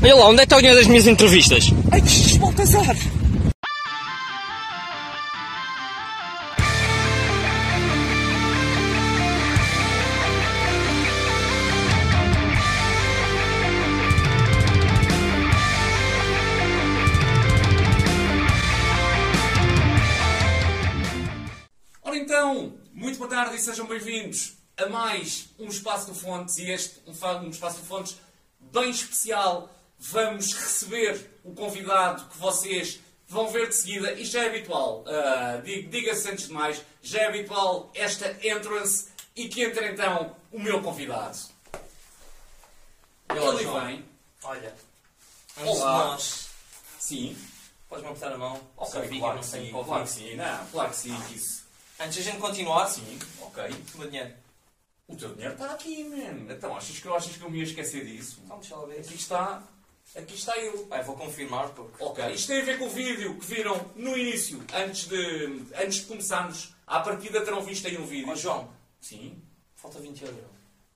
Olha lá, onde é que está o dinheiro das minhas entrevistas? Ai, Baltazar! Ora então, muito boa tarde e sejam bem-vindos a mais um Espaço do Fontes e este um, um Espaço do Fontes bem especial. Vamos receber o convidado que vocês vão ver de seguida. Isto já é habitual, ah, diga- diga-se antes de mais, já é habitual esta entrance e que entra então o meu convidado. Olá, Ele João. vem, Olha, antes de Olá. nós, sim, podes-me apertar a mão? ok, claro que sim, claro que sim, não, claro que sim, que isso, Antes de a gente continuar, sim, ok. o meu dinheiro. O teu dinheiro está aqui, man. Então, achas que eu, achas que eu me ia esquecer disso? Então, deixa lá ver. Aqui está, aqui está ele. Vai, vou confirmar porque. Ok, isto tem a ver com o vídeo que viram no início, antes de, antes de começarmos. À partida terão visto aí um vídeo. Ó João, Sim. falta 20 euros.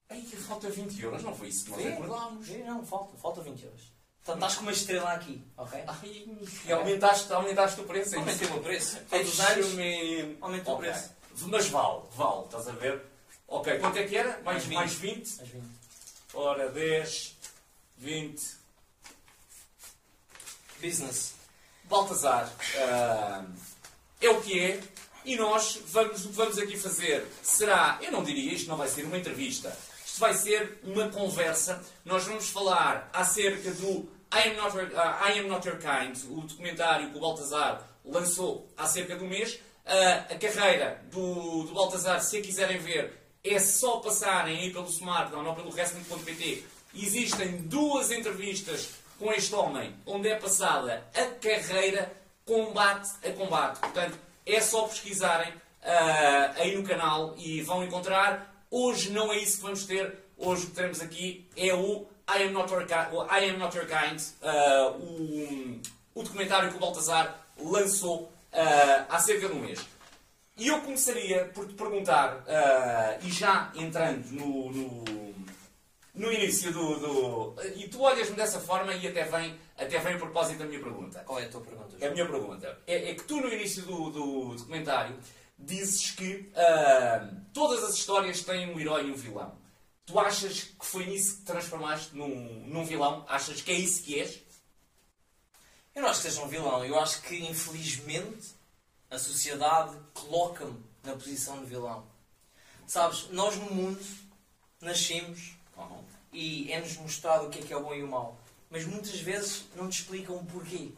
Ai, falta 20 euros, não foi isso que nós acordámos. Não, falta, falta 20 euros. Então estás com uma estrela aqui, ok? Ai, e aumentaste, aumentaste o preço, é Aumentei o preço. Todos os anos. Aumentou o preço. Mas vale, vale, estás a ver? Ok, quanto é que era? Mais, Mais 20. mais 20? Mas 20. Ora, 10, 20, Business. Baltazar, ah, é o que é, e nós vamos, o que vamos aqui fazer será, eu não diria, isto não vai ser uma entrevista, isto vai ser uma conversa. Nós vamos falar acerca do I Am Not ah, I Am Not Your Kind, o documentário que o Baltazar lançou há cerca de um mês. Ah, a carreira do, do Baltazar, se a quiserem ver, é só passarem aí pelo Smartdown ou pelo Wrestling.pt. Existem duas entrevistas com este homem, onde é passada a carreira combate a combate. Portanto, é só pesquisarem ah, aí no canal e vão encontrar. Hoje não é isso que vamos ter. Hoje o que teremos aqui é o I Am Not Your, I Am Not Your Kind, ah, o, o documentário que o Baltazar lançou ah, há cerca de um mês. E eu começaria por te perguntar, e já entrando no, no, no início do, do- E tu olhas-me dessa forma e até vem, até vem a propósito da minha pergunta. Qual é a tua pergunta, É a minha pergunta. É, é que tu, no início do, do documentário, dizes que ah, todas as histórias têm um herói e um vilão. Tu achas que foi nisso que te transformaste num, num vilão? Achas que é isso que és? Eu não acho que seja um vilão. Eu acho que, infelizmente, a sociedade coloca-me na posição de vilão. Sabes, nós no mundo nascemos e é-nos mostrado o que é que é o bom e o mau. Mas muitas vezes não te explicam o porquê.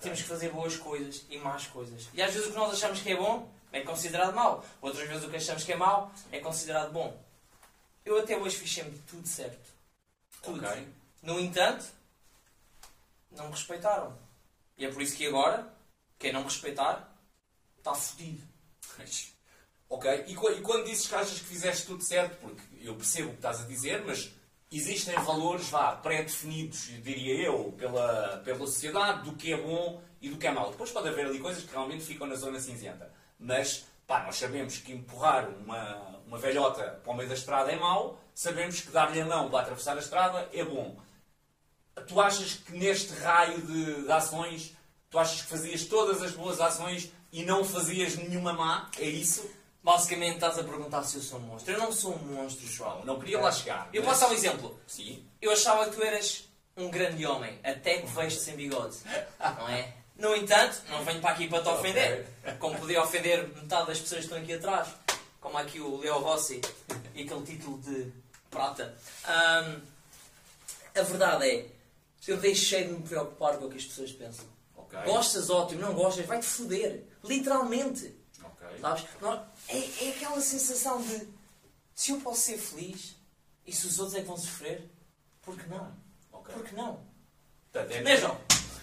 Temos que fazer boas coisas e más coisas. E às vezes o que nós achamos que é bom é considerado mau. Outras vezes o que achamos que é mau é considerado bom. Eu até hoje fiz sempre tudo certo. Tudo. Ok. No entanto, não me respeitaram. E é por isso que agora, quem não me respeitar, está fodido. Ok, e, e quando dizes que achas que fizeste tudo certo, porque eu percebo o que estás a dizer, mas existem valores, vá, pré-definidos, diria eu, pela, pela sociedade, do que é bom e do que é mau. Depois pode haver ali coisas que realmente ficam na zona cinzenta. Mas, pá, nós sabemos que empurrar uma, uma velhota para o meio da estrada é mau, sabemos que dar-lhe a mão para atravessar a estrada é bom. Tu achas que neste raio de, de ações, tu achas que fazias todas as boas ações e não fazias nenhuma má? É isso? Basicamente estás a perguntar se eu sou um monstro. Eu não sou um monstro, João. Não queria lá chegar. Eu mas- posso dar um exemplo. Sim. Eu achava que tu eras um grande homem, até que vejo sem bigode. Não é? No entanto, não venho para aqui para te ofender. Como podia ofender metade das pessoas que estão aqui atrás. Como aqui o Leo Rossi e aquele título de prata. Ahm, a verdade é, eu deixei de me preocupar com o que as pessoas pensam. Ok. Gostas, ótimo. Não gostas, vai-te foder. Literalmente. Sabes? É, é aquela sensação de se eu posso ser feliz e se os outros é que vão sofrer, por que não? Ok. Por que não? Portanto, é, Não é,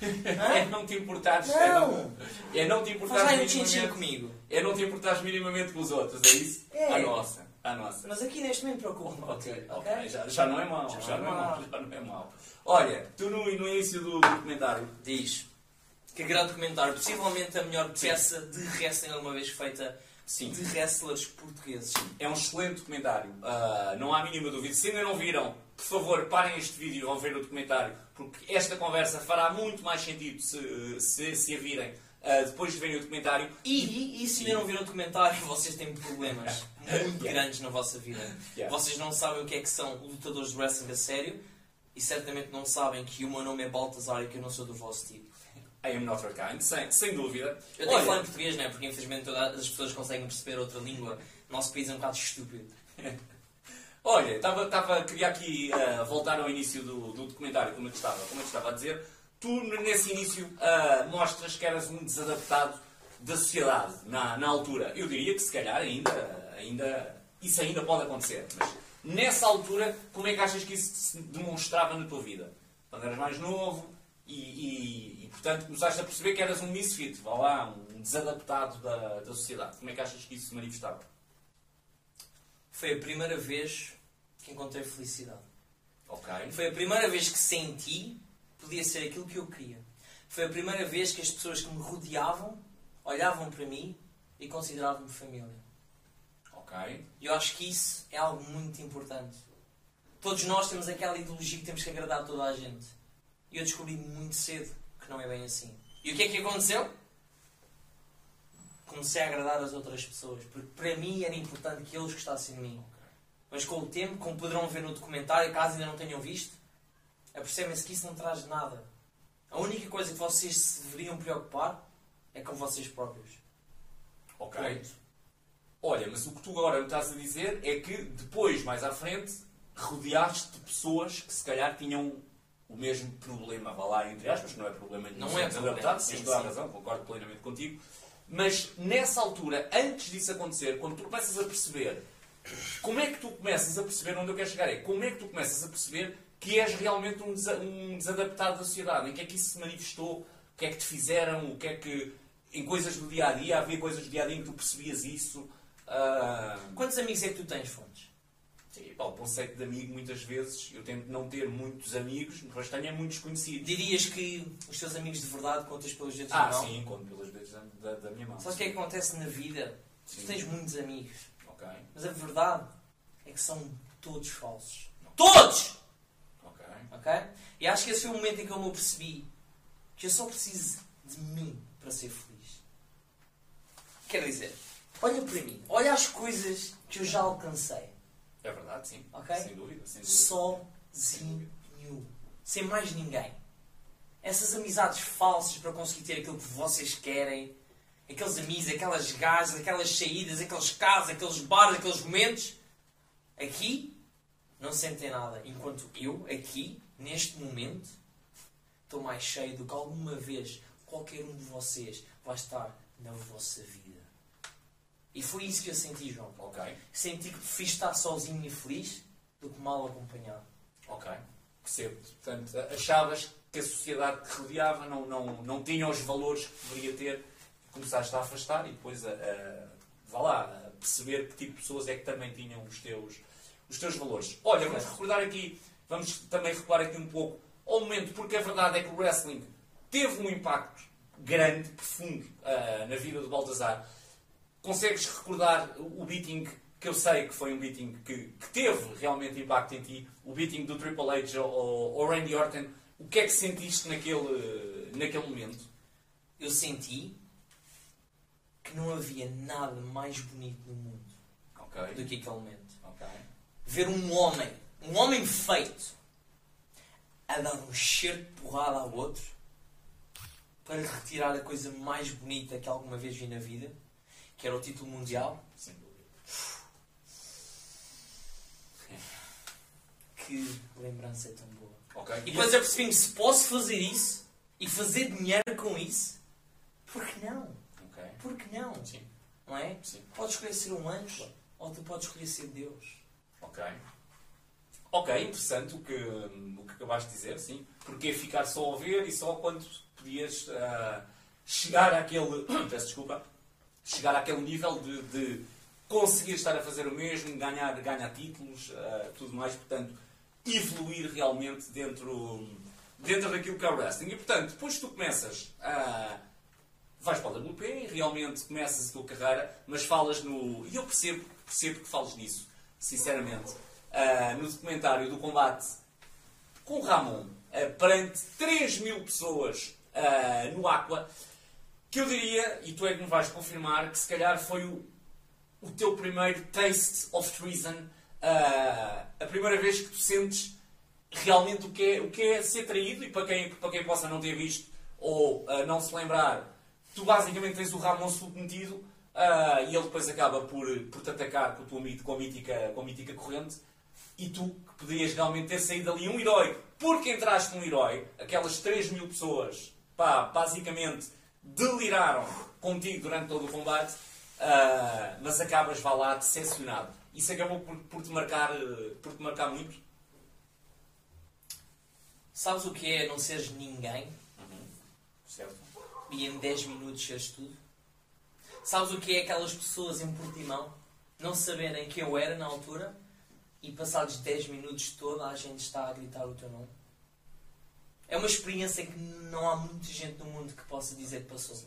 é não te importares. É não, é não te Faz importares um tchim-tchim minimamente. comigo. É não te importares minimamente com os outros, é isso? É. A nossa. A nossa. Mas aqui neste momento preocupa-me Ok, contigo, ok. Já, já não é mau. Já Já, não é é mau. Já não é mau. Olha, tu no, no início do documentário Diz que grande documentário, possivelmente a melhor peça de wrestling alguma vez feita Sim. de wrestlers portugueses. É um excelente documentário, ah, não há mínima dúvida. Se ainda não viram, por favor, parem este vídeo e vão ver o documentário, porque esta conversa fará muito mais sentido se, se, se a virem ah, depois de verem o documentário. E, e se ainda não viram o documentário, vocês têm problemas muito Yeah. grandes na vossa vida. Yeah. Vocês não sabem o que é que são lutadores de wrestling a sério e certamente não sabem que o meu nome é Baltazar e que eu não sou do vosso tipo. I am not your kind, sem, sem dúvida. Eu tenho que falar em português, não é? Porque infelizmente todas as pessoas conseguem perceber outra língua. O nosso país é um bocado estúpido. Olha, estava, estava, queria aqui ah, voltar ao início do, do documentário, como eu te estava, como eu estava a dizer. Tu, nesse início, ah, mostras que eras um desadaptado da sociedade na, na altura. Eu diria que, se calhar, ainda, ainda, isso ainda pode acontecer. Mas, nessa altura, como é que achas que isso se demonstrava na tua vida? Quando eras mais novo e, e, portanto, começaste a perceber que eras um misfit, vá lá, um desadaptado da, da sociedade. Como é que achas que isso se manifestava? Foi a primeira vez que encontrei felicidade. Ok. Foi a primeira vez que senti podia ser aquilo que eu queria. Foi a primeira vez que as pessoas que me rodeavam olhavam para mim e consideravam-me família. Ok. E eu acho que isso é algo muito importante. Todos nós temos aquela ideologia que temos que agradar a toda a gente. E eu descobri muito cedo que não é bem assim. E o que é que aconteceu? Comecei a agradar as outras pessoas. Porque para mim era importante que eles gostassem de mim. Mas com o tempo, como poderão ver no documentário, caso ainda não tenham visto, apercebem-se que isso não traz nada. A única coisa que vocês se deveriam preocupar é com vocês próprios. Ok. Olha, mas o que tu agora me estás a dizer é que depois, mais à frente, rodeaste de pessoas que se calhar tinham o mesmo problema, vá lá, entre aspas, que não é problema nenhum, Não é problema, desadaptado, sim, tens toda a razão, concordo plenamente contigo. Mas nessa altura, antes disso acontecer, quando tu começas a perceber, como é que tu começas a perceber onde eu quero chegar? É como é que tu começas a perceber que és realmente um, desa- um desadaptado da sociedade? Em que é que isso se manifestou? O que é que te fizeram? O que é que. Em coisas do dia a dia, havia coisas do dia a dia em que tu percebias isso? Ah, Quantos amigos é que tu tens, Fontes? Sim, pá, o conceito de amigo, muitas vezes, eu tento não ter muitos amigos, mas tenho é muitos conhecidos. Dirias que os teus amigos de verdade contas pelos dedos Ah, da mão? sim, conto pelas vezes da, da, da minha mão. Sabes o que é que acontece na vida? Sim. Tu tens muitos amigos, Ok, mas a verdade é que são todos falsos. Todos! ok. Ok? E acho que esse foi o momento em que eu me percebi que eu só preciso de mim para ser feliz. Quer dizer, olha para mim, olha as coisas que eu já alcancei. É verdade, sim. Ok? Sem dúvida, sem dúvida. Sozinho. Sem mais ninguém. Essas amizades falsas para conseguir ter aquilo que vocês querem. Aqueles amigos, aquelas gajas, aquelas saídas, aqueles casos, aqueles bares, aqueles momentos. Aqui não sentem nada. Enquanto eu, aqui, neste momento, estou mais cheio do que alguma vez qualquer um de vocês vai estar na vossa vida. E foi isso que eu senti, João. Ok, Senti que prefiro estar sozinho e feliz do que mal acompanhado. ok. Percebo. Portanto, achavas que a sociedade que te rodeava não, não, não tinha os valores que deveria ter. Começaste a afastar e depois a, a, vá lá, a perceber que tipo de pessoas é que também tinham os teus, os teus valores. Olha, vamos recordar aqui, vamos também recuar aqui um pouco ao momento, porque a verdade é que o wrestling teve um impacto grande, profundo ah, na vida do Baltazar. Consegues recordar o beating que eu sei que foi um beating que, que teve realmente impacto em ti, o beating do Triple H ou, ou Randy Orton, o que é que sentiste naquele, naquele momento? Eu senti que não havia nada mais bonito no mundo do Ok, que aquele momento. ok. Ver um homem, um homem feito, a dar um cheiro de porrada ao outro para retirar a coisa mais bonita que alguma vez vi na vida, que era o título mundial. Sem dúvida. Que lembrança é tão boa. Ok. E depois eu percebi-me, se posso fazer isso e fazer dinheiro com isso, por que não? Ok. Por que não? Sim, Não é? sim. Podes escolher ser um anjo ou tu podes escolher ser Deus. Ok. Ok, interessante o que, o que acabaste de dizer, sim. Porque ficar só a ver e só quando podias ah, chegar àquele. Peço desculpa. Chegar àquele nível de, de conseguir estar a fazer o mesmo, ganhar, ganhar títulos, ah, tudo mais, portanto, evoluir realmente dentro, dentro daquilo que é o wrestling. E portanto, depois tu começas a vais para a WP e realmente começas a tua carreira, mas falas no. E eu percebo, percebo que fales nisso, sinceramente. Ah, no documentário do combate com o Ramon, ah, perante 3 mil pessoas no Aqua, que eu diria, e tu é que me vais confirmar, que se calhar foi o, o teu primeiro taste of treason, ah, a primeira vez que tu sentes realmente o que é, o que é ser traído, e para quem, para quem possa não ter visto ou ah, não se lembrar, tu basicamente tens o Ramon submetido ah, e ele depois acaba por, por te atacar com tua, com, a mítica, com a mítica corrente e tu que podias realmente ter saído ali um herói. Porque entraste um herói, aquelas 3 mil pessoas pá, basicamente deliraram contigo durante todo o combate, ah, mas acabas, vá lá, decepcionado. Isso acabou por, por, te marcar, por te marcar muito. Sabes o que é não seres ninguém Certo? e em 10 minutos seres tudo? Sabes o que é aquelas pessoas em Portimão não saberem quem eu era na altura e passados 10 minutos toda a gente está a gritar o teu nome? É uma experiência que não há muita gente no mundo que possa dizer que passou.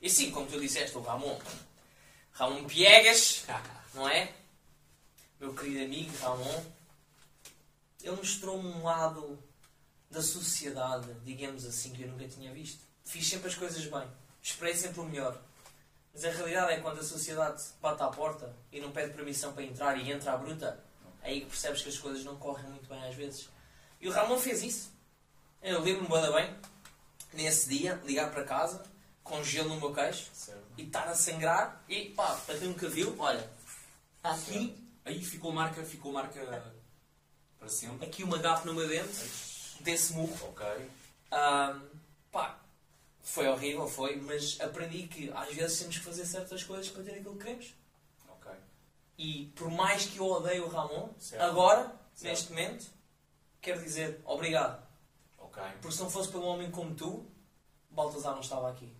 E sim, como tu disseste, o Ramon. Ramon Piegas, não é? Meu querido amigo Ramon. Ele mostrou-me um lado da sociedade, digamos assim, que eu nunca tinha visto. Fiz sempre as coisas bem. Esperei sempre o melhor. Mas a realidade é quando a sociedade bate à porta e não pede permissão para entrar e entra à bruta, aí que percebes que as coisas não correm muito bem às vezes. E o Ramon fez isso. Eu lembro-me da bem, nesse dia, ligar para casa, com gelo no meu queixo, Certo. e estar a sangrar, e pá, para quem nunca viu, olha, aqui, Aí ficou marca, ficou marca para sempre. aqui uma gafe no meu dente, desse murro. Ok. Ahm, pá, foi horrível, foi, mas aprendi que às vezes temos que fazer certas coisas para ter aquilo que queremos. Ok. E por mais que eu odeie o Ramon, Certo. agora, Certo. neste momento, quero dizer obrigado. Ok. Porque se não fosse pelo homem como tu, Baltazar não estava aqui.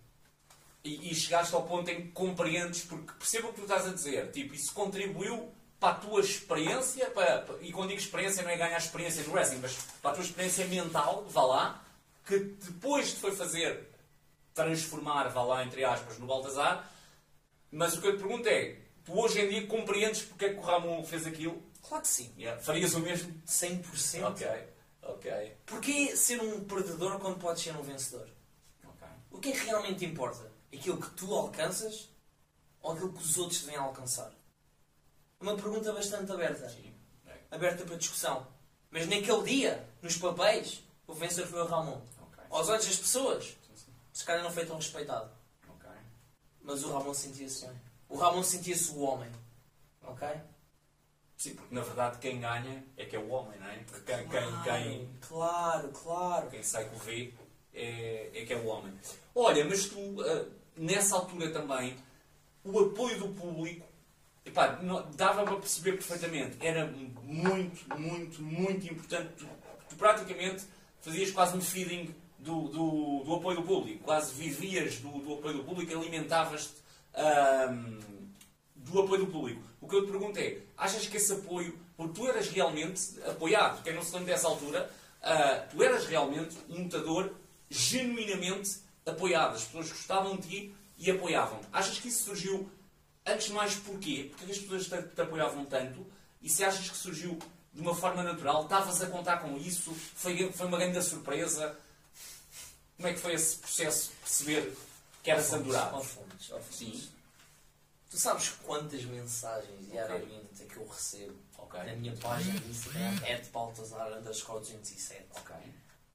E, e chegaste ao ponto em que compreendes, porque percebo o que tu estás a dizer, tipo, isso contribuiu para a tua experiência, para, para- e quando digo experiência não é ganhar experiência no wrestling, mas para a tua experiência mental, vá lá, que depois te foi fazer transformar, vá lá, entre aspas, no Baltazar, mas o que eu te pergunto é, tu hoje em dia compreendes porque é que o Ramon fez aquilo? Claro que sim. Yeah. Farias o mesmo? 100%. Ok, ok, Porquê ser um perdedor quando podes ser um vencedor? ok. O que é que realmente importa? Aquilo que tu alcanças ou aquilo que os outros devem alcançar? Uma pergunta bastante aberta. Sim. É. Aberta para discussão. Mas naquele dia, nos papéis, o vencedor foi o Ramon. Ok. Aos olhos das pessoas, Sim, sim. se calhar não foi tão respeitado. Ok. Mas o Ramon sentia-se bem. O Ramon sentia-se o homem. Ok? Sim, porque na verdade quem ganha é que é o homem, não é? Porque Quem, quem, quem, Claro, claro. quem sai V é, é que é o homem. Olha, mas tu, ah, nessa altura também, o apoio do público, epá, não- dava para perceber perfeitamente, era muito, muito, muito importante. Tu, tu praticamente fazias quase um feeding do, do, do apoio do público, quase vivias do, do apoio do público, alimentavas-te ahm, do apoio do público. O que eu te pergunto é, achas que esse apoio, porque tu eras realmente apoiado, quem não se lembra dessa altura, ah, tu eras realmente um lutador genuinamente apoiado. As pessoas gostavam de ti e apoiavam-te. Achas que isso surgiu, antes de mais, porquê? Porque as pessoas te, te apoiavam tanto e se achas que surgiu de uma forma natural, estavas a contar com isso, foi, foi uma grande surpresa. Como é que foi esse processo de perceber que era Sandurado? Ao Fontes, ao Fontes. Sim. Tu sabes quantas mensagens diariamente é que eu recebo Ok. na minha página do Instagram é de Baltazar underscore 207. Ok.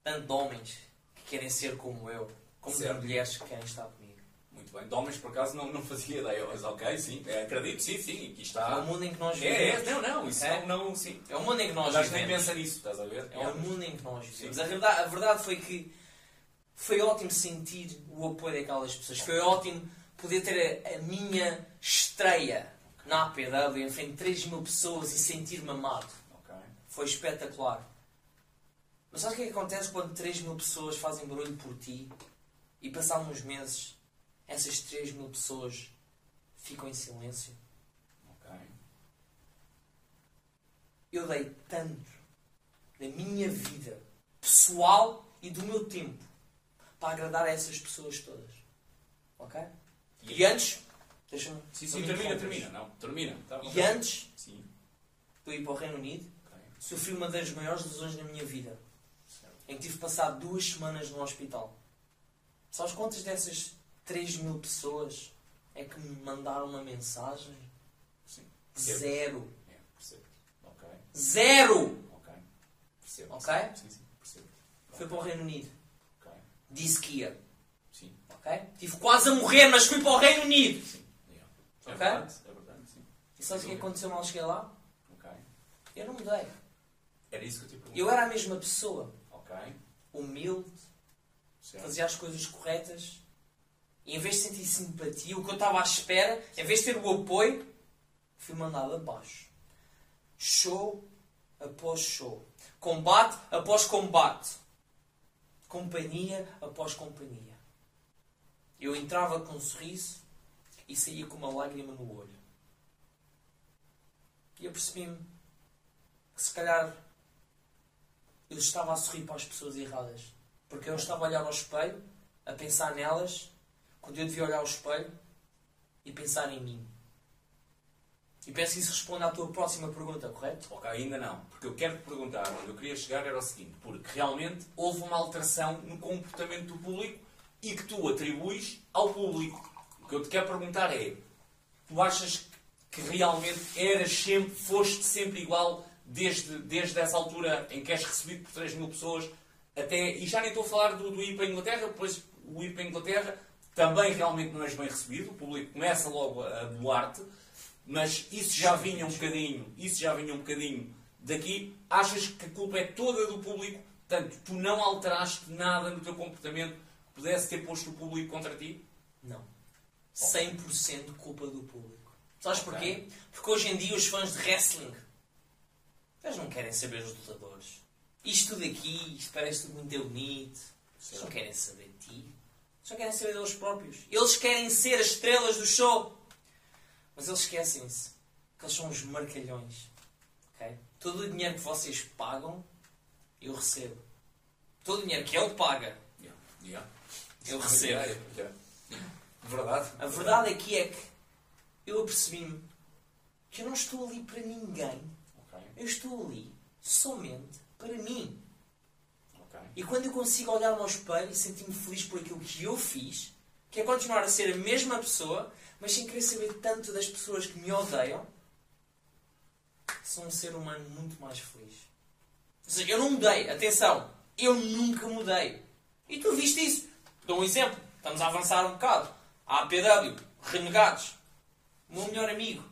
Tanto de homens que querem ser como eu, como Certo. de mulheres que querem estar comigo. Muito bem. De homens, por acaso, não, não fazia ideia, mas ok, sim. É, acredito, sim, sim. Aqui É está. o mundo em que nós É, é, vivemos. não, não, isso É? não, não, sim. É o mundo em que nós Nós nem vivemos. pensa nisso, estás a ver? É o mundo em que nós vivemos. A verdade, a verdade foi que foi ótimo sentir o apoio daquelas pessoas. Foi ótimo poder ter a, a minha estreia na APW em frente de 3 mil pessoas e sentir-me amado. Ok. Foi espetacular. Mas sabe o que é que acontece quando 3 mil pessoas fazem barulho por ti e passados uns meses essas 3 mil pessoas ficam em silêncio? Ok. Eu dei tanto da minha vida pessoal e do meu tempo para agradar a essas pessoas todas. Ok? E antes, deixa-me. Sim, sim, termina, termina. Não, termina. Tá, E antes Sim, de eu ir para o Reino Unido, ok. sofri uma das maiores lesões na minha vida. Certo. Em que tive passado duas semanas no hospital. Sabes quantas dessas 3 mil pessoas é que me mandaram uma mensagem? Sim. Zero. É, percebo. Ok, Zero! ok. Percebo. Ok? Sim, sim, percebo. Fui para o Reino Unido. Ok, Disse que ia. sim, Ok? Tive quase a morrer, mas fui para o Reino Unido. sim. É Ok? verdade, é verdade, sim. E sabes o que aconteceu mal cheguei lá? Ok. Eu não mudei. Era isso que eu te perguntei. Eu era a mesma pessoa. Ok, Humilde, certo. fazia as coisas corretas. E em vez de sentir simpatia, o que eu estava à espera, em vez de ter o apoio, fui mandado abaixo. Show após show. Combate após combate. Companhia após companhia. Eu entrava com um sorriso e saía com uma lágrima no olho. E eu percebi-me que se calhar eu estava a sorrir para as pessoas erradas. Porque eu estava a olhar ao espelho, a pensar nelas, quando eu devia olhar ao espelho e pensar em mim. E penso que isso responde à tua próxima pergunta, correto? Ok, ainda não. Porque eu quero te perguntar, onde eu queria chegar era o seguinte, porque realmente houve uma alteração no comportamento do público e que tu atribuis ao público. O que eu te quero perguntar é, tu achas que realmente eras sempre, foste sempre igual desde, desde essa altura em que és recebido por 3 mil pessoas até, e já nem estou a falar do, do ir para a Inglaterra, depois o ir para a Inglaterra também realmente não és bem recebido, o público começa logo a doar-te, mas isso já vinha um bocadinho, isso já vinha um bocadinho daqui. Achas que a culpa é toda do público? Portanto, tu não alteraste nada no teu comportamento que pudesse ter posto o público contra ti? Não. 100% culpa do público. Sabes porquê? Porque hoje em dia os fãs de wrestling eles não querem saber os lutadores. Isto tudo aqui, isto parece tudo muito bonito. Eles não querem saber de ti. Só querem saber deles próprios. Eles querem ser as estrelas do show. Mas eles esquecem-se que eles são os marcalhões. ok? Todo o dinheiro que vocês pagam, eu recebo. Todo o dinheiro que ele paga, Yeah. Yeah. eu recebo. Yeah. Verdade? A verdade aqui é que eu apercebi-me que eu não estou ali para ninguém. Ok, Eu estou ali somente para mim. ok. E quando eu consigo olhar-me ao espelho e sentir-me feliz por aquilo que eu fiz, que é continuar a ser a mesma pessoa, mas sem querer saber tanto das pessoas que me odeiam, sou um ser humano muito mais feliz. Ou seja, eu não mudei. Atenção, eu nunca mudei. E tu viste isso. Dou um exemplo. Estamos a avançar um bocado. A APW, Renegados. O meu melhor amigo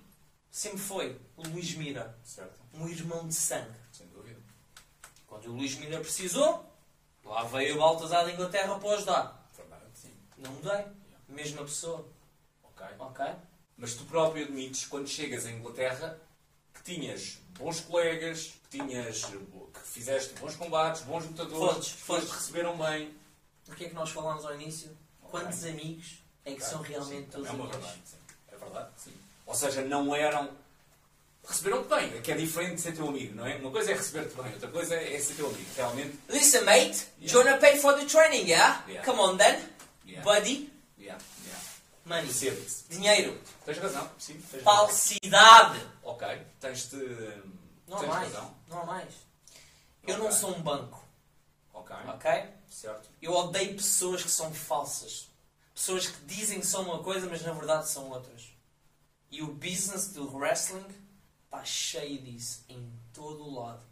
sempre foi o Luís Mira, Certo, um irmão de sangue. sem dúvida. Quando o Luís Mira precisou, lá veio o Baltazar da Inglaterra para o ajudar. Verdade, sim. Não mudei. Mesma pessoa. Ok. Ok? Mas tu próprio admites, quando chegas à Inglaterra, que tinhas bons colegas, que tinhas que fizeste bons combates, bons lutadores, que te receberam bem. Porque é que nós falámos ao início? Ok. Quantos amigos é que Ok, são realmente sim, todos é amigos? verdade, sim. É verdade, sim. Ou seja, não eram. Receberam-te bem, que é diferente de ser teu amigo, não é? Uma coisa é receber-te bem, outra coisa é ser teu amigo. Realmente. Listen, mate. You wanna pay for the training, yeah? Yeah. Come on then. Yeah. Buddy. Yeah, yeah. Money. Percebo-te. Dinheiro. Tens razão, sim. Tens razão. Falsidade. Ok, tens-te. Não há tens mais. razão. Não há mais. Eu Ok. não sou um banco. Ok, Ok? certo. Eu odeio pessoas que são falsas. Pessoas que dizem que são uma coisa, mas na verdade são outras. E o business do wrestling está cheio disso em todo o lado.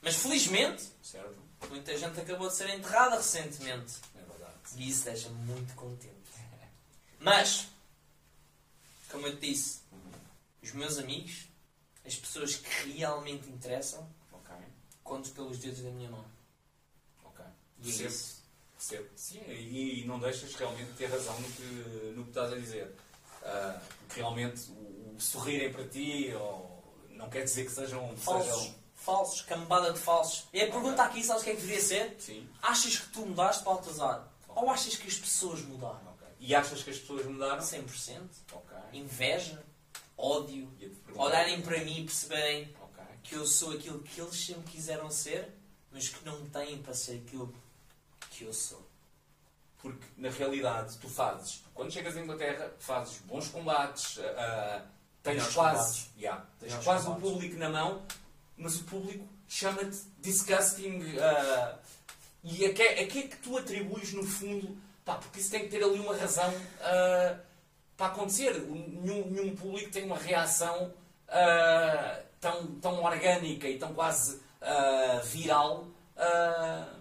Mas felizmente, Certo. muita gente acabou de ser enterrada recentemente. É verdade. E isso deixa-me muito contente. Mas, como eu te disse, os meus amigos, as pessoas que realmente interessam, Ok, conto pelos dedos da minha mão. ok. E é isso. Sim, e não deixas realmente ter razão no que, no que estás a dizer. Ah, porque realmente o, o sorrirem para ti ou, não quer dizer que sejam. Falsos. sejam Falsos. Cambada de falsos. E a pergunta aqui, sabes o que é que deveria ser? sim. Achas que tu mudaste para Altazar? Ou achas que as pessoas mudaram? ok. E achas que as pessoas mudaram? 100%. Ok. Inveja, ódio, olharem para mim e perceberem Ok. que eu sou aquilo que eles sempre quiseram ser, mas que não têm para ser aquilo que eu sou. Porque, na realidade, tu fazes, quando chegas à Inglaterra, fazes bons combates, ah, tens Melhores quase, yeah, tens Melhores quase o público na mão, mas o público chama-te disgusting. ah, e a que, a que é que tu atribuis, no fundo, pá, porque isso tem que ter ali uma razão ah, para acontecer. Nenhum, nenhum público tem uma reação tão, tão orgânica e tão quase viral de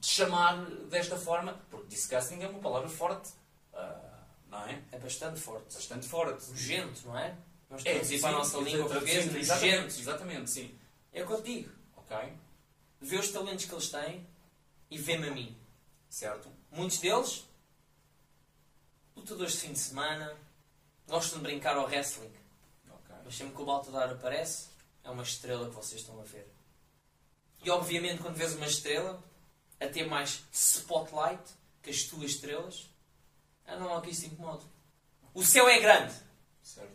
chamar desta forma, porque disgusting é uma palavra forte, ah, não é? É bastante forte. Bastante forte. Nojento, não é? Vamos É, traduzir para a nossa sim, língua portuguesa, exatamente, nojento. exatamente, sim. É o que eu te digo. Ok, Vê os talentos que eles têm e vê-me a mim. certo. Muitos deles, lutadores de fim de semana, gostam de brincar ao wrestling. Ok. Mas sempre que o Baltadar aparece, é uma estrela que vocês estão a ver. E obviamente, quando vês uma estrela a ter mais spotlight que as tuas estrelas, é normal que isso te incomode. O céu é grande, Certo.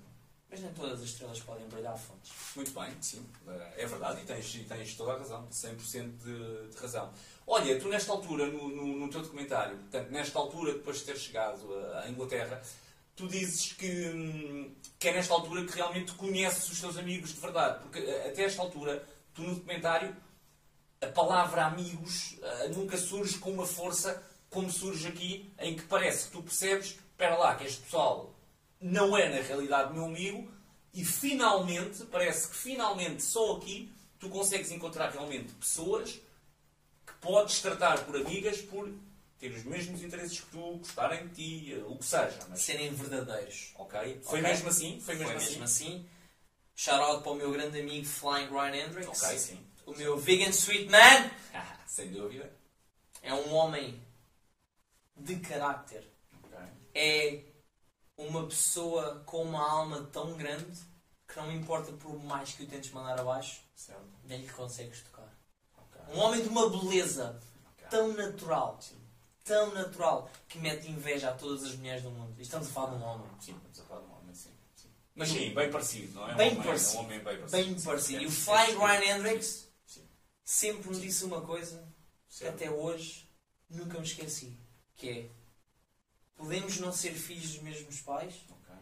mas nem todas as estrelas podem brilhar fontes. Muito bem, sim, é verdade e tens, e tens toda a razão, 100% de, de razão. Olha, tu nesta altura, no, no, no teu documentário, portanto, nesta altura, depois de ter chegado à- à Inglaterra, tu dizes que, hum, que é nesta altura que realmente conheces os teus amigos de verdade, porque eh, até esta altura, tu no documentário, a palavra amigos eh, nunca surge com uma força como surge aqui, em que parece que tu percebes, espera lá, que este pessoal não é na realidade meu amigo, e finalmente, parece que finalmente só aqui tu consegues encontrar realmente pessoas que podes tratar por amigas por ter os mesmos interesses que tu, gostarem de ti, eh, o que seja. Mas, Serem verdadeiros. ok? Foi Ok. mesmo assim? Foi mesmo Foi assim? mesmo assim. Shout out para o meu grande amigo Flying Ryan Hendricks. Ok, sim. O meu vegan sweet man Ah, sem dúvida. é um homem de carácter. Ok. É uma pessoa com uma alma tão grande que não importa por mais que o tentes mandar abaixo, Certo. nem lhe consegues tocar. Ok. Um homem de uma beleza Ok. tão natural, tão natural, que mete inveja a todas as mulheres do mundo. E estamos a falar de um homem. Sim, estamos a falar de um homem, sim. sim. Mas sim, bem parecido, não é? Um Bem homem- parecido. Um homem bem parecido. Bem Sim, parecido. E o sim, Flying sim, Ryan sim, Hendricks sim, sempre me disse uma coisa que até hoje nunca me esqueci. Que é, podemos não ser filhos dos mesmos pais, Ok.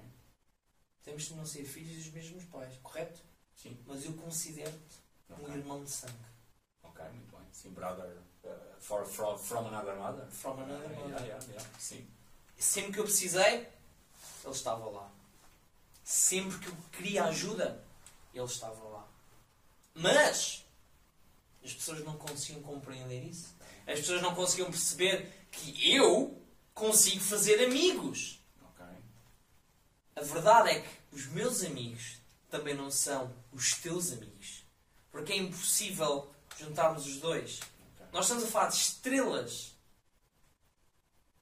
podemos não ser filhos dos mesmos pais, correto? Sim. Mas eu considero-te um Ok. irmão de sangue. Ok, muito bem. Sim, brother uh, for, from, from another mother. From another Yeah, mother. yeah, yeah, Sim. Sempre que eu precisei, ele estava lá. Sempre que eu queria ajuda, ele estava lá. Mas as pessoas não conseguiam compreender isso. As pessoas não conseguiam perceber que eu consigo fazer amigos. Ok. A verdade é que os meus amigos também não são os teus amigos. Porque é impossível juntarmos os dois. ok. Nós estamos a falar de estrelas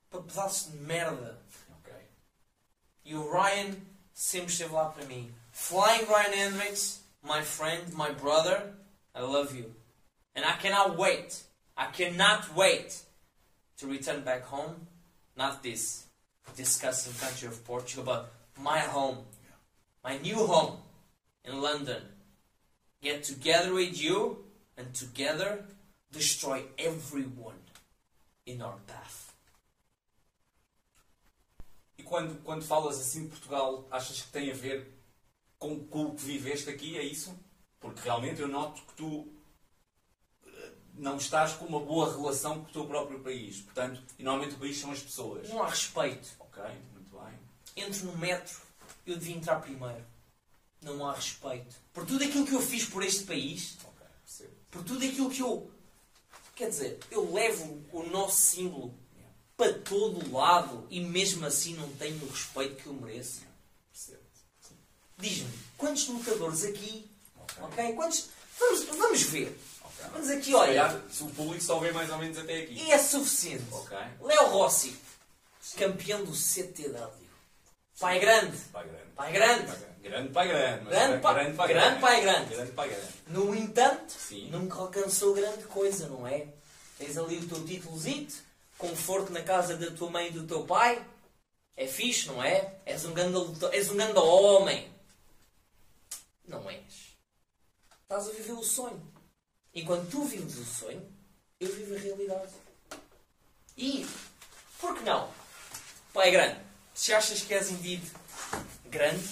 para pedaços de merda. Ok. E o Ryan sempre esteve lá para mim. Flying Ryan Hendricks, my friend, my brother, I love you. And I cannot wait. I cannot wait to return back home. Not this disgusting country of Portugal, but my home. My new home in London. Get together with you and together destroy everyone in our path. E quando, quando falas assim de Portugal, achas que tem a ver com, com o que viveste aqui? É isso? Porque realmente eu noto que tu não estás com uma boa relação com o teu próprio país. Portanto, e normalmente o país são as pessoas. Não há respeito. Ok, muito bem. entro no metro, eu devia entrar primeiro. Não há respeito. Por tudo aquilo que eu fiz por este país, percebo. por tudo aquilo que eu. Quer dizer, eu levo o nosso símbolo Yeah, para todo o lado e mesmo assim não tenho o respeito que eu mereço. percebo. Sim. Diz-me, quantos lutadores aqui, Ok. ok? Quantos. Vamos, vamos ver. Vamos aqui, Se olha. se o público só vê mais ou menos até aqui. E é suficiente. Ok. Léo Rossi, campeão do CTW. Pai grande. Pai grande. Pai grande. Pai grande. Grande pai grande. mas Grande pa- grande pai grande grande. pai grande. Grande pai grande. No entanto, Sim. nunca alcançou grande coisa, não é? Tens ali o teu títulozito, conforto na casa da tua mãe e do teu pai. É fixe, não é? És um grande, és um grande homem. Não és. Estás a viver o sonho. Enquanto tu vives o sonho, eu vivo a realidade. E Por que não? Pai grande, se achas que és indeed grande,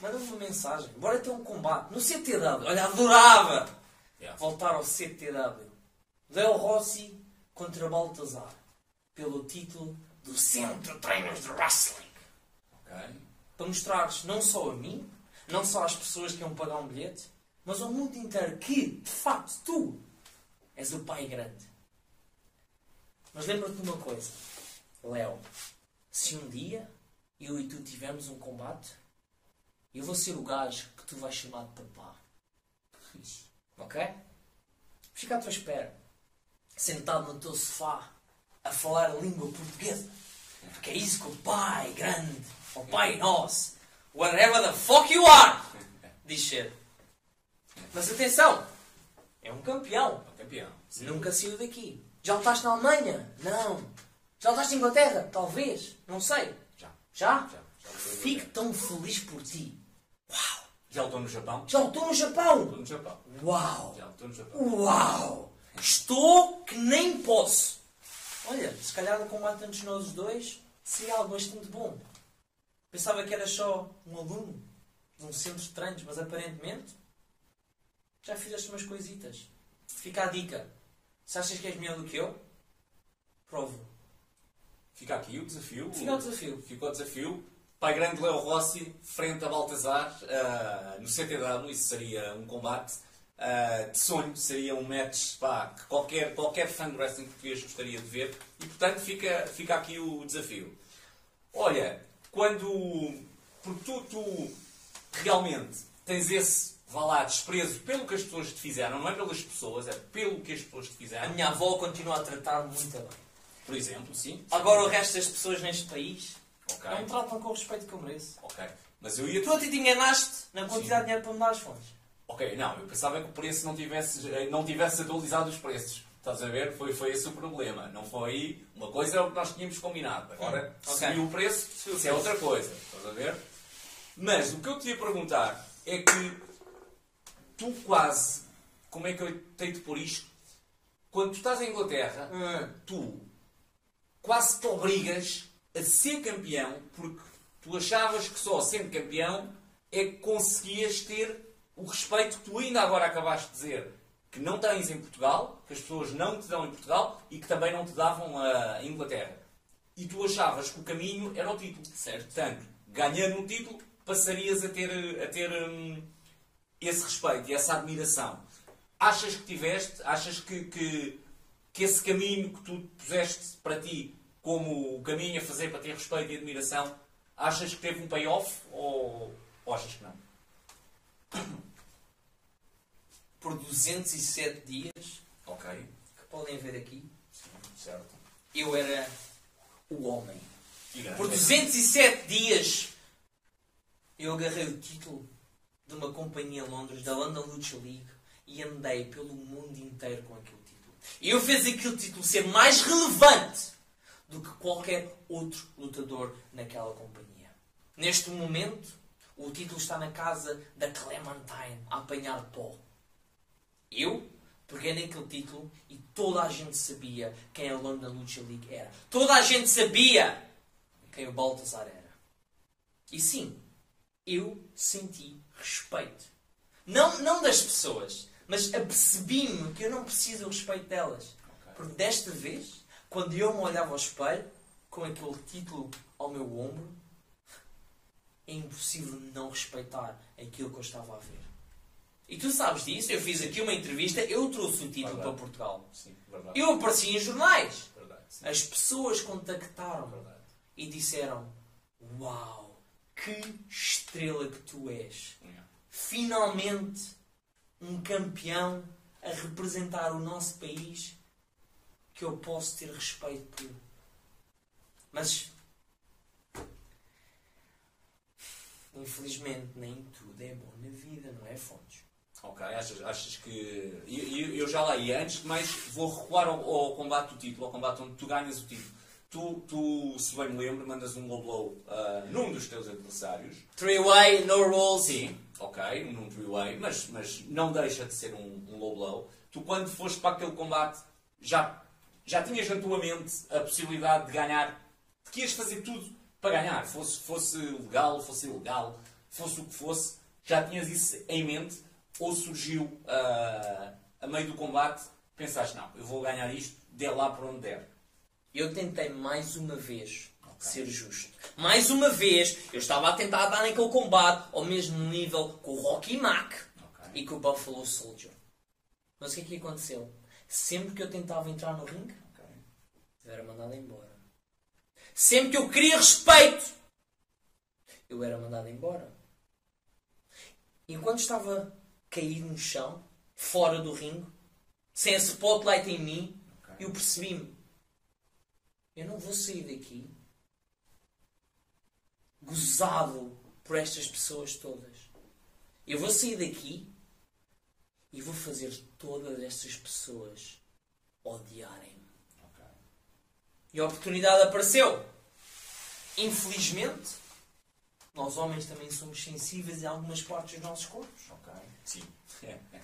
manda-me uma mensagem. Bora ter um combate no CTW. Olha, adorava Yeah. voltar ao CTW. Leo Rossi contra Baltazar. Pelo título do Centro de Treinos de Wrestling. Ok. Para mostrares não só a mim, não só às pessoas que iam pagar um bilhete, mas ao mundo inteiro que, de facto, tu és o pai grande. Mas lembra-te de uma coisa, Léo. Se um dia eu e tu tivermos um combate, eu vou ser o gajo que tu vais chamar de papá. Ok? Fica à tua espera. Sentado no teu sofá, a falar a língua portuguesa. Porque é isso que o pai grande, o pai nosso, whatever the fuck you are, diz ser. Mas atenção, é um campeão. Campeão. Sim. Nunca saiu daqui. Já lutaste na Alemanha? Não. Já lutaste na Inglaterra? Talvez. Não sei. Já. Já? Já. Já Fico tão feliz por ti. Uau! Já lutou no Japão? Já lutou no Japão? Lutou no Japão. Uau! Já lutou no Japão. Uau! Estou que nem posso. Olha, se calhar o combate entre nós dois seria algo bastante bom. Pensava que era só um aluno de um centro de treinos, mas aparentemente já fizeste umas coisitas. Fica a dica. Se achas que és melhor do que eu, prova. Fica aqui o desafio. Fica o desafio. Fica o desafio. Pai grande Leo Rossi, frente a Baltazar, ah, no CTW, isso seria um combate ah, de sonho, seria um match pá, que qualquer, qualquer fã de wrestling português gostaria de ver e, portanto, fica, fica aqui o desafio. Olha, quando. Porque tu, tu realmente tens esse, vá lá, desprezo pelo que as pessoas te fizeram, não é pelas pessoas, é pelo que as pessoas te A fizeram. minha avó continua a tratar-me muito bem. Por exemplo, sim. Agora o resto das pessoas neste país Ok. não me tratam com o respeito que eu mereço. Ok. Mas eu ia Tu a ti te enganaste na quantidade de dinheiro para me dar as fontes. Ok, não, eu pensava que o preço não tivesse, não tivesse atualizado os preços. Estás a ver? Foi, foi esse o problema. Não foi. Uma coisa era o que nós tínhamos combinado. Agora, Hum, ok. subiu o preço, isso é outra coisa. Estás a ver? Mas o que eu te ia perguntar é que tu quase. Como é que eu tenho de pôr isto? Quando tu estás em Inglaterra, tu quase te obrigas a ser campeão porque tu achavas que só sendo campeão é que conseguias ter o respeito que tu ainda agora acabaste de dizer que não tens em Portugal, que as pessoas não te dão em Portugal e que também não te davam a Inglaterra. E tu achavas que o caminho era o título. Certo. Portanto, ganhando o título, passarias a ter, a ter hum, esse respeito e essa admiração. Achas que tiveste? Achas que, que, que esse caminho que tu puseste para ti como o caminho a fazer para ter respeito e admiração, achas que teve um payoff ou, ou achas que não? Por 207 dias, Ok. que podem ver aqui, Certo. eu era o homem. Por 207 dias, eu agarrei o título de uma companhia Londres, da London Lucha League, e andei pelo mundo inteiro com aquele título. E eu fiz aquele título ser mais relevante do que qualquer outro lutador naquela companhia. Neste momento, o título está na casa da Clementine a apanhar pó. Eu peguei naquele título e toda a gente sabia quem a London Lucha League era. Toda a gente sabia quem o Baltazar era. E sim, eu senti respeito. Não, não das pessoas, mas apercebi-me que eu não preciso do respeito delas. Porque desta vez, quando eu me olhava ao espelho, com aquele título ao meu ombro, é impossível não respeitar aquilo que eu estava a ver. E tu sabes disso, eu fiz aqui uma entrevista, eu trouxe o título Verdade. para Portugal. Sim. Eu apareci em jornais. Verdade. As pessoas contactaram Verdade. e disseram: Uau, que estrela que tu és! Finalmente um campeão a representar o nosso país que eu posso ter respeito por. Mas infelizmente nem tudo é bom na vida, não é Fontes? Ok, achas, achas que. Eu, eu- eu já lá ia. Antes de mais, vou recuar ao, ao combate do título, ao combate onde tu ganhas o título. Tu, tu se bem me lembro, mandas um low blow ah, num dos teus adversários. Three-way, no rules. Sim, ok, num three-way, mas, mas não deixa de ser um, um low blow. Tu, quando foste para aquele combate, já já tinhas na tua mente a possibilidade de ganhar, de que ias fazer tudo para ganhar, fosse, fosse legal, fosse ilegal, fosse o que fosse, já tinhas isso em mente ou surgiu uh, a meio do combate, pensaste, não, eu vou ganhar isto, dê lá por onde der. Eu tentei mais uma vez okay. ser justo. Mais uma vez, eu estava a tentar dar naquele combate ao mesmo nível com o Rocky Mack okay. e com o Buffalo Soldier. Mas o que é que aconteceu? Sempre que eu tentava entrar no ringue, eu era mandado embora. Sempre que eu queria respeito, eu era mandado embora. Enquanto estava caído no chão, fora do ringue, sem spotlight em mim, okay. eu percebi-me. Eu não vou sair daqui gozado por estas pessoas todas. Eu vou sair daqui e vou fazer todas estas pessoas odiarem-me. Okay. E a oportunidade apareceu. Infelizmente, nós homens também somos sensíveis em algumas partes dos nossos corpos. Ok. Sim.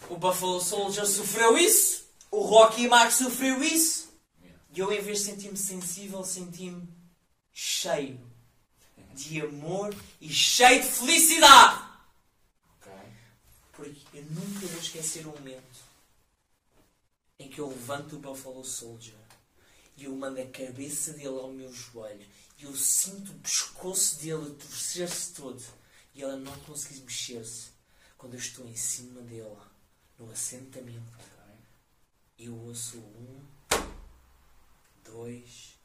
o Buffalo Soldier sofreu isso. O Rocky Mark sofreu isso. E eu, em vez de sentir-me sensível, senti-me cheio de amor e cheio de felicidade. Porque eu nunca vou esquecer o momento em que eu levanto o Buffalo Soldier e eu mando a cabeça dele ao meu joelho e eu sinto o pescoço dele torcer-se todo e ela não conseguir mexer-se quando eu estou em cima dele no assentamento. Eu ouço um, dois,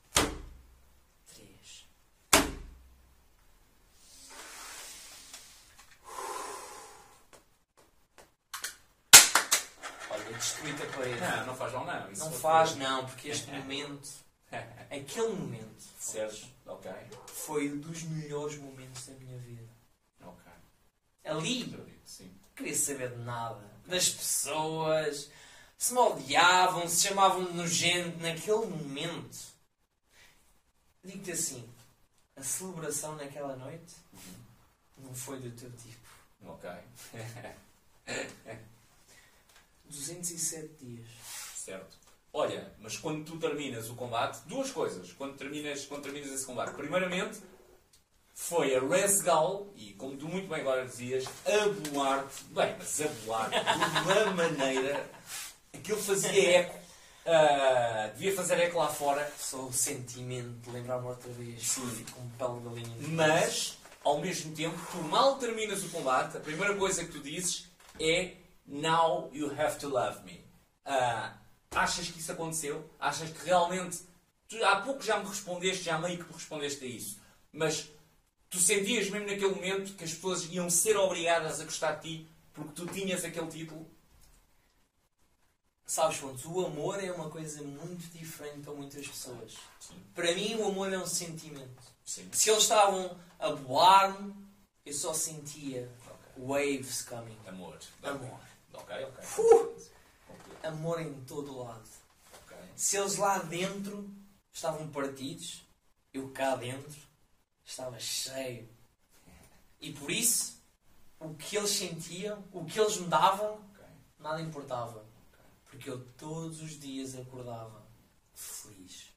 destruir a parede. Não, não faz mal não. Isso não faz não, porque este momento, aquele momento, certo, ok, foi um dos melhores momentos da minha vida. Ok. Ali, queria saber de nada. Das pessoas, se me odiavam, se chamavam de nojento naquele momento. Digo-te assim, a celebração naquela noite não foi do teu tipo. Ok. 207 dias. Certo. Olha, mas quando tu terminas o combate, duas coisas. Quando terminas, quando terminas esse combate. Primeiramente, foi a Resgal, e como tu muito bem agora dizias, a boar-te, bem, mas a boar-te de uma maneira ele fazia eco. Uh, devia fazer eco lá fora. Só o sentimento de lembrar-me outra vez. Sim. Com pele de galinha. Mas, ao mesmo tempo, tu mal terminas o combate, a primeira coisa que tu dizes é Now you have to love me. Uh, achas que isso aconteceu? Achas que realmente. Tu, há pouco já me respondeste, já meio que me respondeste a isso. Mas tu sentias mesmo naquele momento que as pessoas iam ser obrigadas a gostar de ti porque tu tinhas aquele título? Sabes, Fontes, o amor é uma coisa muito diferente para muitas pessoas. Sim. Para mim, o amor é um sentimento. Sim. Se eles estavam a boar-me, eu só sentia okay. waves coming. Amor. Amor. Ok, ok. Uh! Amor em todo lado. Okay. Se eles lá dentro estavam partidos, eu cá dentro estava cheio. E por isso, o que eles sentiam, o que eles me davam, okay. nada importava. Porque eu todos os dias acordava feliz.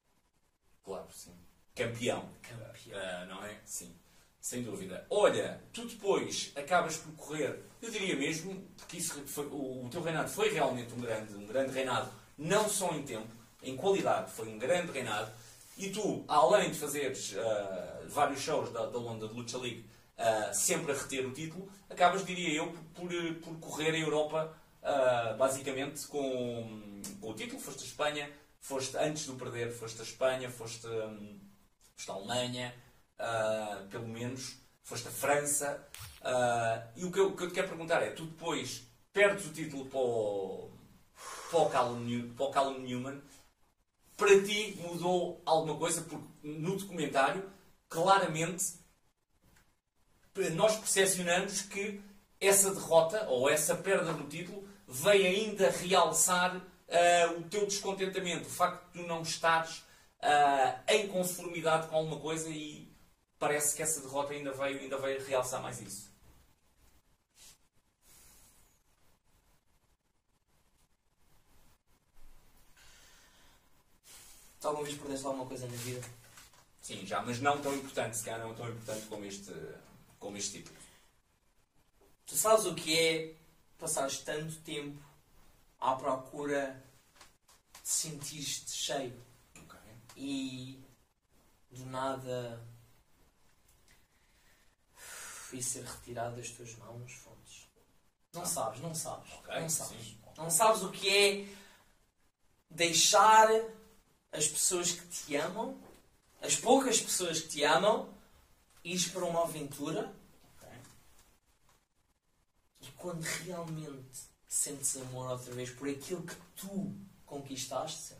Claro, sim. Campeão. Campeão. Uh, não é? Sim. Sem dúvida. Olha, tu depois acabas por correr, eu diria mesmo, porque isso foi, o, o teu reinado foi realmente um grande, um grande reinado, não só em tempo, em qualidade, foi um grande reinado. E tu, além de fazeres uh, vários shows da, da London Lucha League, uh, sempre a reter o título, acabas, diria eu, por, por correr a Europa, uh, basicamente, com, com, o título. Foste a Espanha, foste, antes de o perder, foste a Espanha, foste, um, foste a Alemanha, uh, pelo menos, foste a França. Uh, e o que, eu, o que eu te quero perguntar é: tu depois perdes o título para o, para o, Callum, para o Callum Newman. Para ti mudou alguma coisa? Porque no documentário, claramente, nós percepcionamos que essa derrota ou essa perda do título veio ainda realçar uh, o teu descontentamento, o facto de tu não estares uh, em conformidade com alguma coisa e parece que essa derrota ainda veio, ainda veio realçar mais isso. Alguma vez perdeste alguma coisa na vida? Sim, já, mas não tão importante, se calhar não tão importante como este, como este tipo. Tu sabes o que é passares tanto tempo à procura de sentir-te cheio Ok. e do nada isso ser retirado das tuas mãos, fontes. Não sabes, não sabes. Ok, não sabes. sim. Não sabes o que é deixar as pessoas que te amam, as poucas pessoas que te amam, ires para uma aventura e quando realmente sentes amor outra vez por aquilo que tu conquistaste,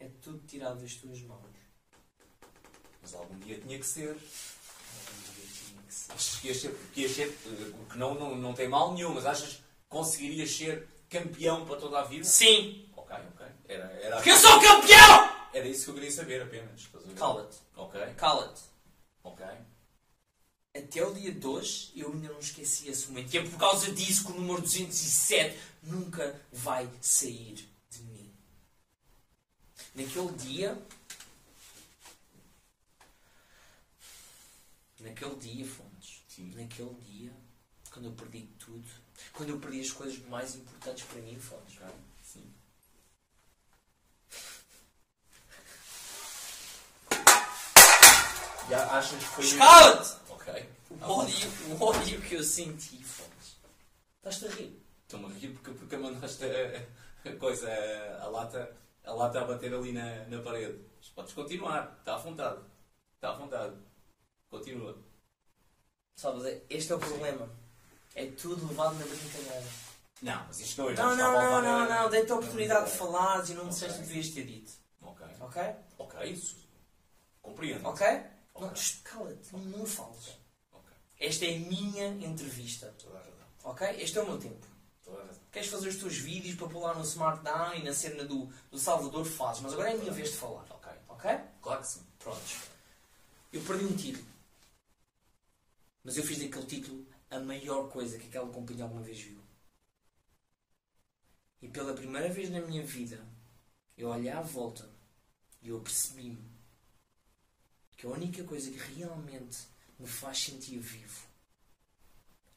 é tudo tirado das tuas mãos. Mas algum dia tinha que ser. Algum dia tinha que ser. Achas que ias ser, que ias ser eh, que não, não, não tem mal nenhum, mas achas que conseguirias ser campeão para toda a vida? Sim! Ok, ok. Era, era, Porque eu sou campeão! era isso que eu queria saber apenas. Cala-te, Ok, cala-te. ok. Até o dia de hoje eu ainda não esqueci esse momento. E é por causa disso que o número 207 nunca vai sair de mim. Naquele dia. Naquele dia, Fontes. Sim. Naquele dia, quando eu perdi tudo. Quando eu perdi as coisas mais importantes para mim, Fontes. Ok, sim. Já achas que foi. Cala-te! Ok. O ódio, o ódio que eu senti, Fontes. Estás-te a rir? Estou-me a rir porque, porque mandaste a, a coisa, a lata, a lata a bater ali na, na parede. Mas podes continuar, está à vontade. Está à vontade. Continua. Sabes, é- este é o problema. É tudo levado na brincadeira. Não, mas isto não é. Não, não, não, não, não. Dei-te a oportunidade de falar e não me disseste o que devias ter dito. Ok, Ok? ok, isso. Compreendo. Ok? Ok. Não, shh, cala-te, não, não fales. Ok. Esta é a minha entrevista. Toda a razão. Ok? Este é o meu tempo. Toda a razão. Queres fazer os teus vídeos para lá no Smartdown e na cena do, do Salvador? Fazes. Mas agora é a minha vez de falar. Ok. Ok? Claro que sim. Prontos. Eu perdi um título. Mas eu fiz daquele título a maior coisa que aquela companhia alguma vez viu. E pela primeira vez na minha vida, eu olhei à volta e eu percebi-me que a única coisa que realmente me faz sentir vivo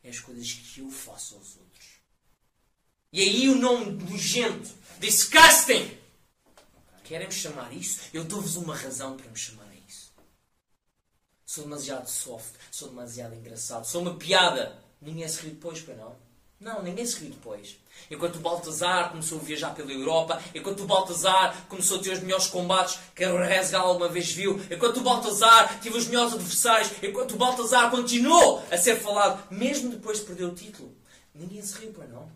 é as coisas que eu faço aos outros. E aí o nome nojento, disgusting, Querem-me chamar isso? Eu dou-vos uma razão para me chamarem isso. Sou demasiado soft, sou demasiado engraçado, sou uma piada. Ninguém se ri depois, para não? Não, ninguém se ri depois. Enquanto o Baltazar começou a viajar pela Europa, enquanto o Baltazar começou a ter os melhores combates que a Rezgal alguma vez viu, enquanto o Baltazar teve os melhores adversários, enquanto o Baltazar continuou a ser falado, mesmo depois de perder o título, ninguém se riu, para não?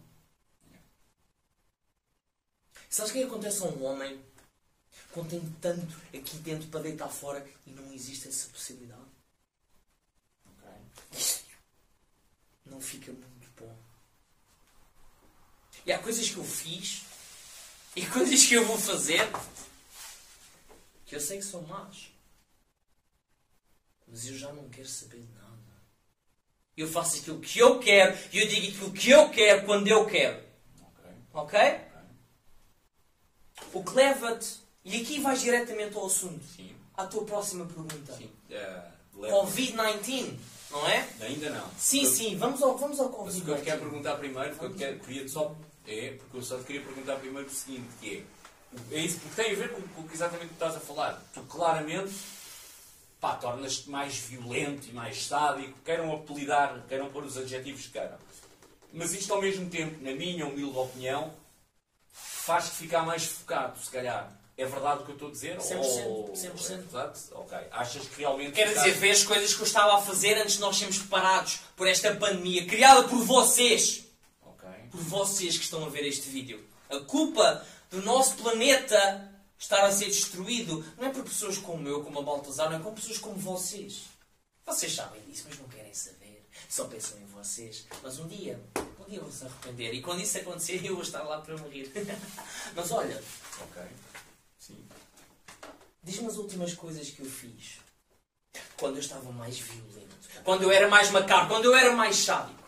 Sabes o que é acontece a um homem quando tem tanto aqui dentro para deitar fora e não existe essa possibilidade? Ok. Não fica muito. E há coisas que eu fiz e coisas que eu vou fazer que eu sei que são más. Mas eu já não quero saber de nada. Eu faço aquilo que eu quero e eu digo aquilo que eu quero quando eu quero. Ok. Ok? O que leva-te, e aqui vais diretamente ao assunto, Sim. à tua próxima pergunta. Sim. Eh, leva- Covid-19, não é? Ainda não. Sim, Eu- sim, vamos ao, vamos ao Mas o que eu quero Covid-19. perguntar primeiro, porque eu quero, queria só. É, porque eu só te queria perguntar primeiro o seguinte, que é. É isso, porque tem a ver com, com o que exatamente estás a falar. Tu claramente pá, tornas-te mais violento e mais sádico, queiram apelidar, queiram pôr os adjetivos que queiram. Mas isto ao mesmo tempo, na minha humilde opinião, faz-te ficar mais focado, se calhar. É verdade o que eu estou a dizer? 100%, Ou- 100%. É verdade? Ok. Achas que realmente. Quer estás- dizer, vê as coisas que eu estava a fazer antes de nós sermos preparados por esta pandemia, criada por vocês. Por vocês que estão a ver este vídeo. A culpa do nosso planeta estar a ser destruído não é por pessoas como eu, como a Baltazar, não é com pessoas como vocês. Vocês sabem disso, mas não querem saber. Só pensam em vocês. Mas um dia, um dia vão se arrepender. E quando isso acontecer, eu vou estar lá para morrer. mas olha, Ok. Sim. Diz-me as últimas coisas que eu fiz. Quando eu estava mais violento. Quando eu era mais macabro. Quando eu era mais sádico.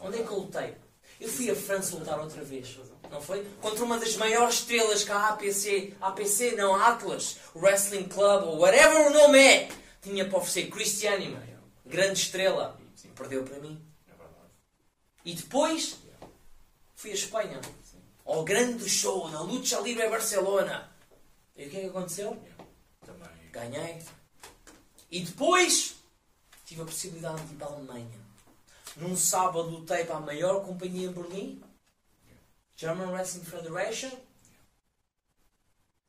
Onde é que eu lutei? Eu fui a França lutar outra vez. não foi? Contra uma das maiores estrelas que a APC, APC não, Atlas, Wrestling Club, ou whatever o nome é, tinha para oferecer Cristiano, meu. grande estrela. Perdeu para mim. É. E depois fui a Espanha. Ao grande show, na Lucha Libre Barcelona. E o que é que aconteceu? Ganhei. E depois tive a possibilidade de ir para a Alemanha. Num sábado lutei para a maior companhia em Berlim, German Wrestling Federation,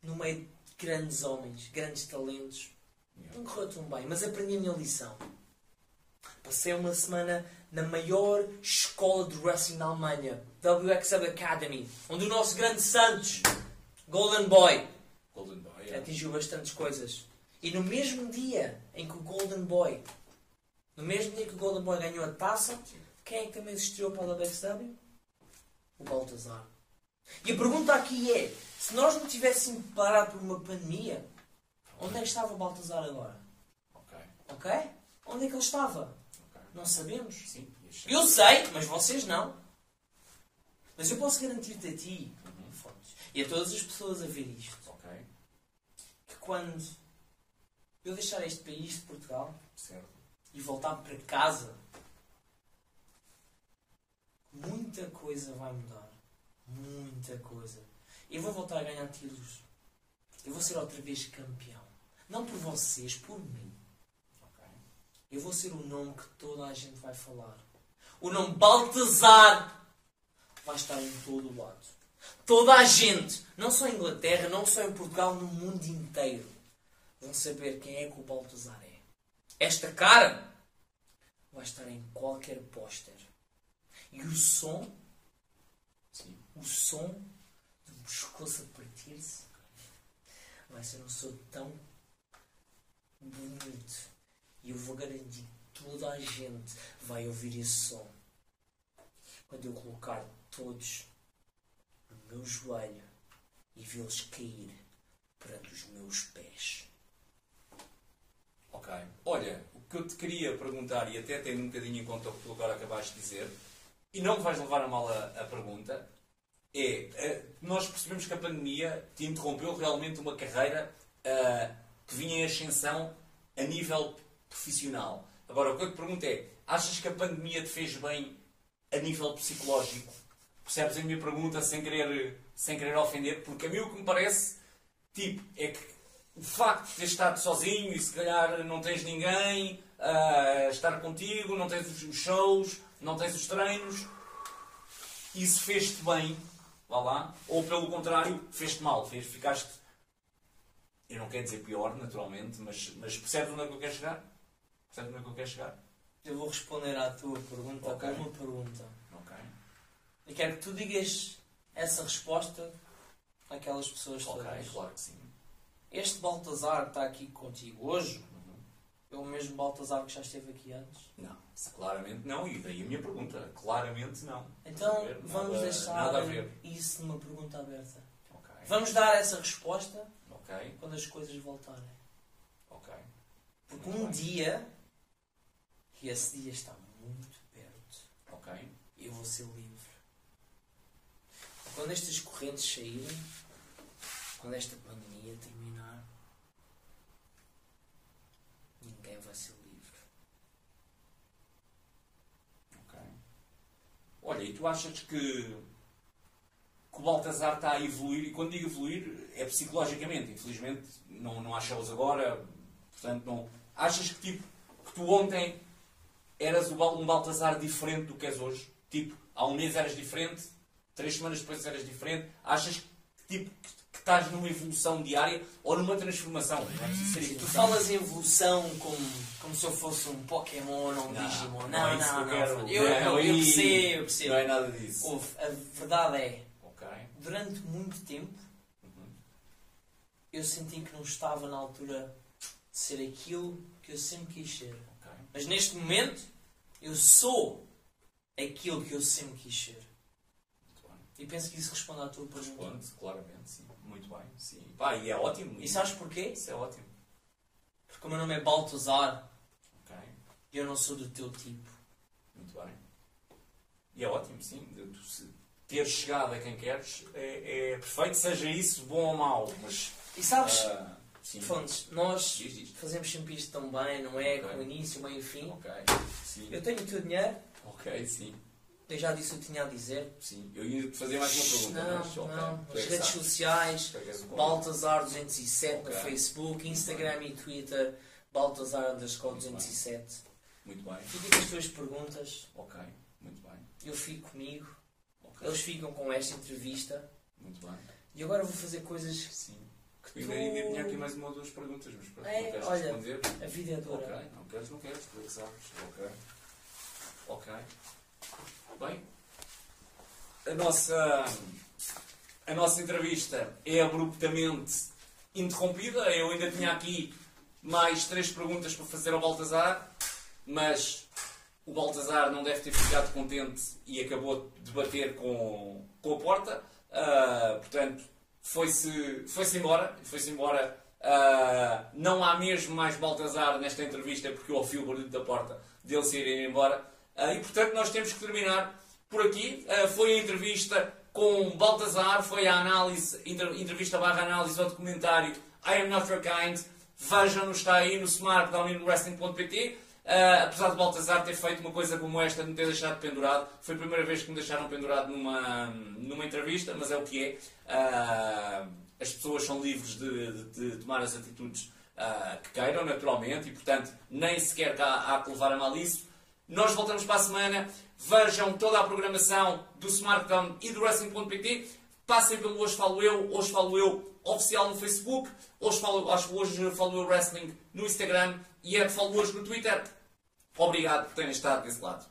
no meio de grandes homens, grandes talentos. Não correu tão bem, mas aprendi a minha lição. Passei uma semana na maior escola de wrestling da Alemanha, WXW Academy, onde o nosso grande Santos, Golden Boy, Golden Boy. é. atingiu bastantes coisas. E no mesmo dia em que o Golden Boy, no mesmo dia que o Golden Boy ganhou a taça, quem é que também estreou para a WXW? O Baltazar. E a pergunta aqui é: se nós não tivéssemos parado por uma pandemia, onde é que estava o Baltazar agora? Ok. Ok? Onde é que ele estava? Ok. Não sabemos. Sim. Eu sei, mas vocês não. Mas eu posso garantir-te a ti, Fontes, e a todas as pessoas a ver isto, Ok. que quando eu deixar este país de Portugal Certo. E voltar para casa, muita coisa vai mudar. Muita coisa. Eu vou voltar a ganhar títulos. Eu vou ser outra vez campeão. Não por vocês, por mim. Ok. Eu vou ser o nome que toda a gente vai falar. O nome Baltazar vai estar em todo o lado. Toda a gente, não só em Inglaterra, não só em Portugal, no mundo inteiro, vão saber quem é que o Baltazar é. Esta cara vai estar em qualquer póster. E o som, Sim. o som do pescoço a partir-se, vai ser um som tão bonito. E eu vou garantir que toda a gente vai ouvir esse som. Quando eu colocar todos no meu joelho e vê-los cair perante os meus pés. Ok. Olha, o que eu te queria perguntar, e até tendo um bocadinho em conta o que tu agora acabaste de dizer, e não vais levar a mal a, a pergunta, é, eh, nós percebemos que a pandemia te interrompeu realmente uma carreira ah, que vinha em ascensão a nível profissional. Agora, o que eu te pergunto é, achas que a pandemia te fez bem a nível psicológico? Percebes a minha pergunta sem querer, sem querer ofender? Porque a mim o que me parece, tipo, é que o facto de ter estado sozinho e se calhar não tens ninguém a estar contigo, não tens os- shows, não tens os treinos, isso fez-te bem, vá lá, ou pelo contrário, fez-te mal, fez, ficaste, eu não quero dizer pior, naturalmente, mas, mas percebes onde é que eu quero chegar? Percebes onde é que eu quero chegar? Eu vou responder à tua pergunta Ok. com uma pergunta. Ok. Eu quero que tu digas essa resposta àquelas pessoas Ok, todas. claro que sim. Este Baltazar que está aqui contigo hoje é o mesmo Baltazar que já esteve aqui antes? Não, claramente não, e daí a minha pergunta, claramente não. Então ver, vamos nada- deixar Nada isso numa pergunta aberta. Ok, Vamos dar essa resposta ok, quando as coisas voltarem. ok. Porque Muito um bem. dia, e esse dia está muito perto, Ok, eu vou ser livre. Quando estas correntes saírem, quando esta pandemia terminar, ninguém vai ser livre. ok. Olha, e tu achas que, que o Baltazar está a evoluir, e quando digo evoluir, é psicologicamente, infelizmente não, não shows agora, portanto não. Achas que tipo, que tu ontem eras um Baltazar diferente do que és hoje? Tipo, há um mês eras diferente, três semanas depois eras diferente. Achas que, tipo, estás numa evolução diária ou numa transformação? Não é preciso ser Tu falas em evolução como, como se eu fosse um Pokémon ou um Não, Digimon. não Não, é isso não, que não. eu quero. Eu, eu, Não, eu percebo, eu percebo. Não é nada disso. Ouve, a verdade é, Ok. durante muito tempo, eu senti que não estava na altura de ser aquilo que eu sempre quis ser. Ok. Mas neste momento, eu sou aquilo que eu sempre quis ser. E penso que isso responde à tua pergunta. Responde, claramente, sim. Muito bem, sim. Pá, e é ótimo. E sabes porquê? Isso é ótimo. Porque o meu nome é Baltazar Ok. e eu não sou do teu tipo. Muito bem. E é ótimo, sim. tu ter chegado a quem queres é, é perfeito, seja isso bom ou mau. Mas, E sabes, ah, sim. Fontes, nós Diz, diz. fazemos sempre isto tão bem, não é? Ok. Com início, meio e fim. Ok, sim. Eu tenho o teu dinheiro, Ok, sim. Eu já disse o que tinha a dizer. Sim. Eu ia fazer mais uma pergunta, Não, mas ok. não. Tu é As redes sociais, Tu é que és o convidado. Baltazar 207 no Ok. Facebook, Instagram e Twitter, Baltazar underscore 207. Muito bem. Fica com as tuas perguntas, Ok, muito bem. eu fico comigo, Ok, eles ficam com esta entrevista. muito bem. E agora vou fazer coisas Sim. que Eu tu... ainda, ainda tinha aqui mais uma ou duas perguntas, mas pronto, É, não queres olha. responder? A vida é dura. Ok, não queres, não queres, tu é que sabes. Ok. Ok. Bem, a nossa, a nossa entrevista é abruptamente interrompida. Eu ainda tinha aqui mais três perguntas para fazer ao Baltazar, mas o Baltazar não deve ter ficado contente e acabou de bater com, com a porta. Ah, portanto, foi-se foi embora. Foi-se embora. Ah, não há mesmo mais Baltazar nesta entrevista porque eu ouvi o barulho da porta dele se ir embora. Ah, e portanto, nós temos que terminar por aqui. Ah, foi a entrevista com Baltazar, foi a análise, entrevista barra análise ao documentário I Am Not Your Kind. Vejam-no, está aí no Smartdown e no Wrestling.pt. Ah, apesar de Baltazar ter feito uma coisa como esta, de me ter deixado pendurado, foi a primeira vez que me deixaram pendurado numa, numa entrevista, mas é o que é. As pessoas são livres de, de- de tomar as atitudes que queiram, naturalmente, e portanto nem sequer há, há que levar a mal isso. Nós voltamos para a semana. Vejam toda a programação do Smartdown e do Wrestling.pt. Passem pelo Hoje Falo Eu, Hoje Falo Eu oficial no Facebook, Hoje Falo, acho hoje Falo Eu Wrestling no Instagram e é Falo Hoje no Twitter. Obrigado por terem estado desse lado.